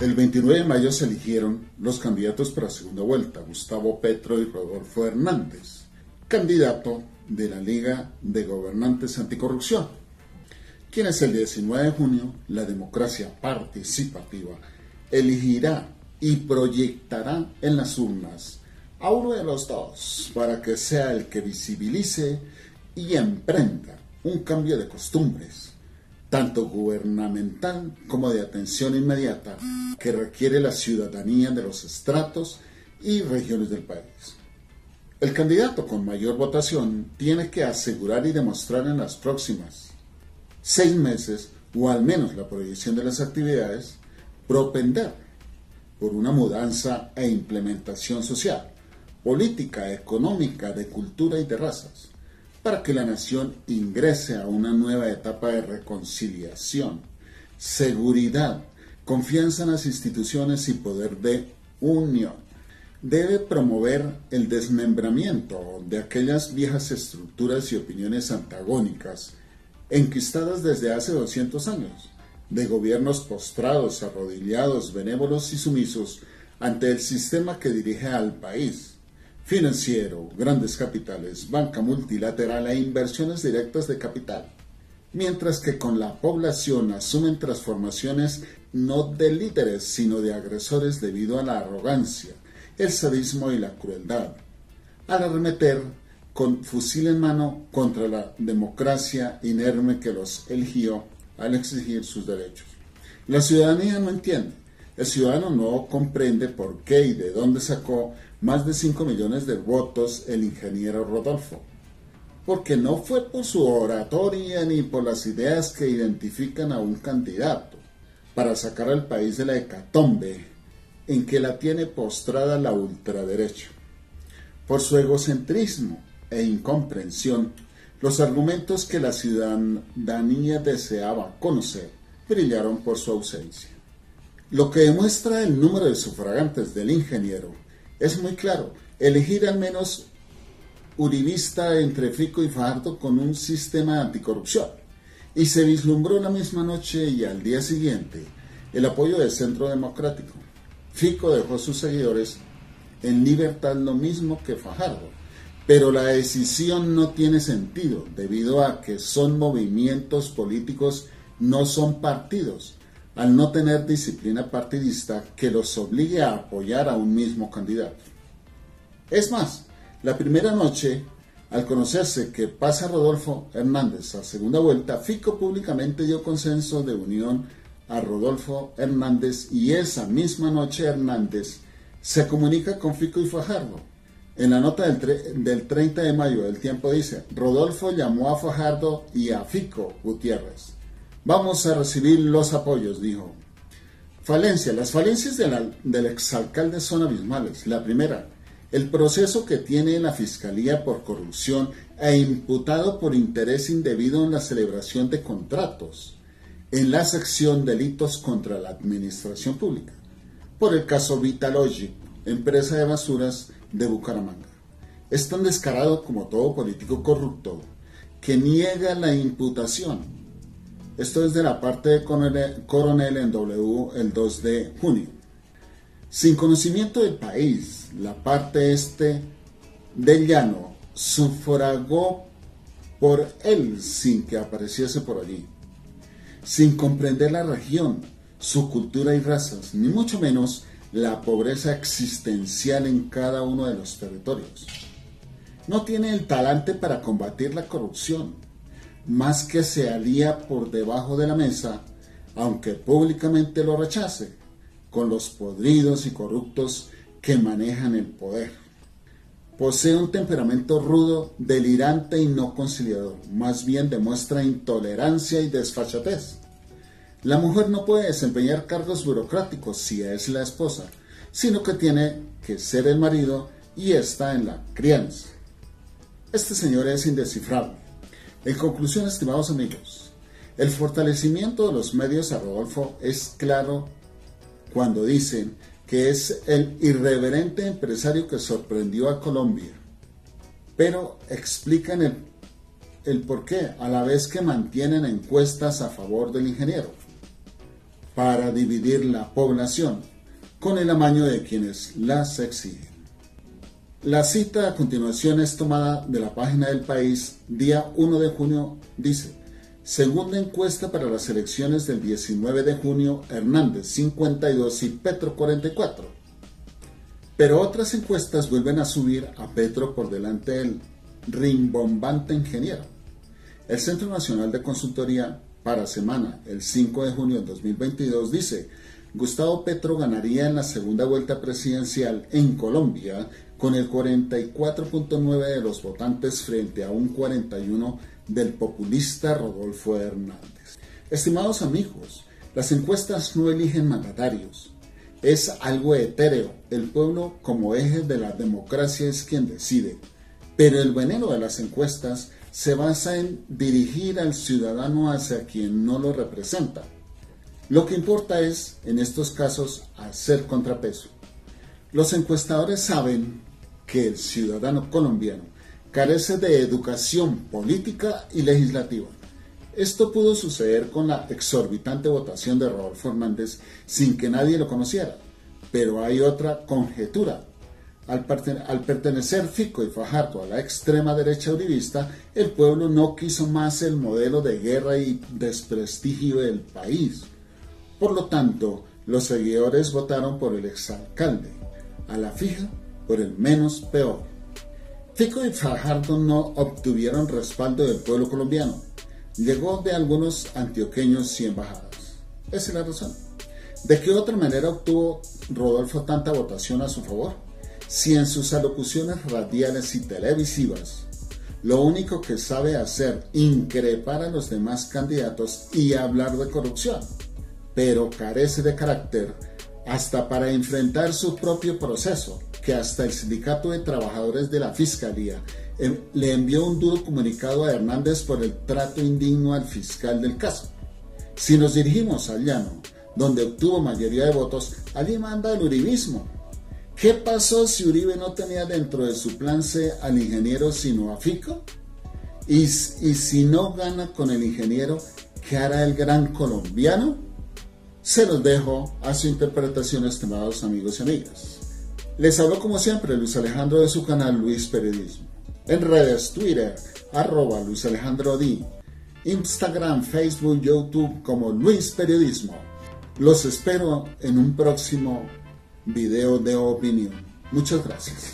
El 29 de mayo se eligieron los candidatos para segunda vuelta, Gustavo Petro y Rodolfo Hernández, candidato de la Liga de Gobernantes Anticorrupción, quienes el 19 de junio la democracia participativa elegirá y proyectará en las urnas a uno de los dos para que sea el que visibilice y emprenda un cambio de costumbres, tanto gubernamental como de atención inmediata, que requiere la ciudadanía de los estratos y regiones del país. El candidato con mayor votación tiene que asegurar y demostrar en las próximas seis meses, o al menos la proyección de las actividades, propender por una mudanza e implementación social, política, económica, de cultura y de razas, para que la nación ingrese a una nueva etapa de reconciliación, seguridad, confianza en las instituciones y poder de unión. Debe promover el desmembramiento de aquellas viejas estructuras y opiniones antagónicas enquistadas desde hace 200 años de gobiernos postrados, arrodillados, benévolos y sumisos ante el sistema que dirige al país. Financiero, grandes capitales, banca multilateral e inversiones directas de capital. Mientras que con la población asumen transformaciones no de líderes, sino de agresores debido a la arrogancia, el sadismo y la crueldad. Al arremeter con fusil en mano contra la democracia inerme que los eligió al exigir sus derechos. La ciudadanía no entiende. El ciudadano no comprende por qué y de dónde sacó más de 5 millones de votos el ingeniero Rodolfo. Porque no fue por su oratoria ni por las ideas que identifican a un candidato para sacar al país de la hecatombe en que la tiene postrada la ultraderecha. Por su egocentrismo e incomprensión los argumentos que la ciudadanía deseaba conocer brillaron por su ausencia. Lo que demuestra el número de sufragantes del ingeniero es muy claro. Elegir al menos uribista entre Fico y Fajardo con un sistema anticorrupción. Y se vislumbró la misma noche y al día siguiente el apoyo del Centro Democrático. Fico dejó a sus seguidores en libertad lo mismo que Fajardo pero la decisión no tiene sentido debido a que son movimientos políticos, no son partidos, al no tener disciplina partidista que los obligue a apoyar a un mismo candidato. Es más, la primera noche, al conocerse que pasa Rodolfo Hernández a segunda vuelta, Fico públicamente dio consenso de unión a Rodolfo Hernández y esa misma noche Hernández se comunica con Fico y Fajardo en la nota del, del 30 de mayo del tiempo dice, Rodolfo llamó a Fajardo y a Fico Gutiérrez. Vamos a recibir los apoyos, dijo. Falencia. Las falencias del exalcalde son abismales. La primera, el proceso que tiene la Fiscalía por corrupción e imputado por interés indebido en la celebración de contratos en la sección delitos contra la administración pública. Por el caso Vitalogic, empresa de basuras de Bucaramanga. Es tan descarado como todo político corrupto que niega la imputación. Esto es de la parte de Coronel en W el 2 de junio. Sin conocimiento del país, la parte este del llano sufragó por él sin que apareciese por allí. Sin comprender la región, su cultura y razas, ni mucho menos la pobreza existencial en cada uno de los territorios. No tiene el talante para combatir la corrupción, más que se alía por debajo de la mesa, aunque públicamente lo rechace, con los podridos y corruptos que manejan el poder. Posee un temperamento rudo, delirante y no conciliador, más bien demuestra intolerancia y desfachatez la mujer no puede desempeñar cargos burocráticos si es la esposa, sino que tiene que ser el marido y está en la crianza. Este señor es indescifrable. En conclusión, estimados amigos, el fortalecimiento de los medios a Rodolfo es claro cuando dicen que es el irreverente empresario que sorprendió a Colombia, pero explican el el por qué, a la vez que mantienen encuestas a favor del ingeniero, para dividir la población con el amaño de quienes las exigen. La cita a continuación es tomada de la página del país, día 1 de junio, dice, segunda encuesta para las elecciones del 19 de junio, Hernández 52 y Petro 44. Pero otras encuestas vuelven a subir a Petro por delante del rimbombante ingeniero. El Centro Nacional de Consultoría para semana, el 5 de junio de 2022, dice, Gustavo Petro ganaría en la segunda vuelta presidencial en Colombia con el 44.9 de los votantes frente a un 41 del populista Rodolfo Hernández. Estimados amigos, las encuestas no eligen mandatarios. Es algo etéreo. El pueblo como eje de la democracia es quien decide. Pero el veneno de las encuestas se basa en dirigir al ciudadano hacia quien no lo representa. Lo que importa es, en estos casos, hacer contrapeso. Los encuestadores saben que el ciudadano colombiano carece de educación política y legislativa. Esto pudo suceder con la exorbitante votación de Rodolfo Hernández sin que nadie lo conociera. Pero hay otra conjetura al, pertenecer Fico y Fajardo a la extrema derecha uribista, el pueblo no quiso más el modelo de guerra y desprestigio del país. Por lo tanto, los seguidores votaron por el exalcalde, a la fija por el menos peor. Fico y Fajardo no obtuvieron respaldo del pueblo colombiano. Llegó de algunos antioqueños y embajadas. Esa es la razón. ¿De qué otra manera obtuvo Rodolfo tanta votación a su favor? si en sus alocuciones radiales y televisivas lo único que sabe hacer increpar a los demás candidatos y hablar de corrupción, pero carece de carácter hasta para enfrentar su propio proceso, que hasta el Sindicato de Trabajadores de la Fiscalía em, le envió un duro comunicado a Hernández por el trato indigno al fiscal del caso. Si nos dirigimos al llano, donde obtuvo mayoría de votos, allí manda el uribismo, ¿Qué pasó si Uribe no tenía dentro de su plan C al ingeniero sino a Fico? Y, y si no gana con el ingeniero, ¿qué hará el gran colombiano? Se los dejo a su interpretación, estimados amigos y amigas. Les hablo como siempre Luis Alejandro de su canal Luis Periodismo. En redes, Twitter, arroba Luis Alejandro D. Instagram, Facebook, YouTube como Luis Periodismo. Los espero en un próximo video de opinión. Muchas gracias.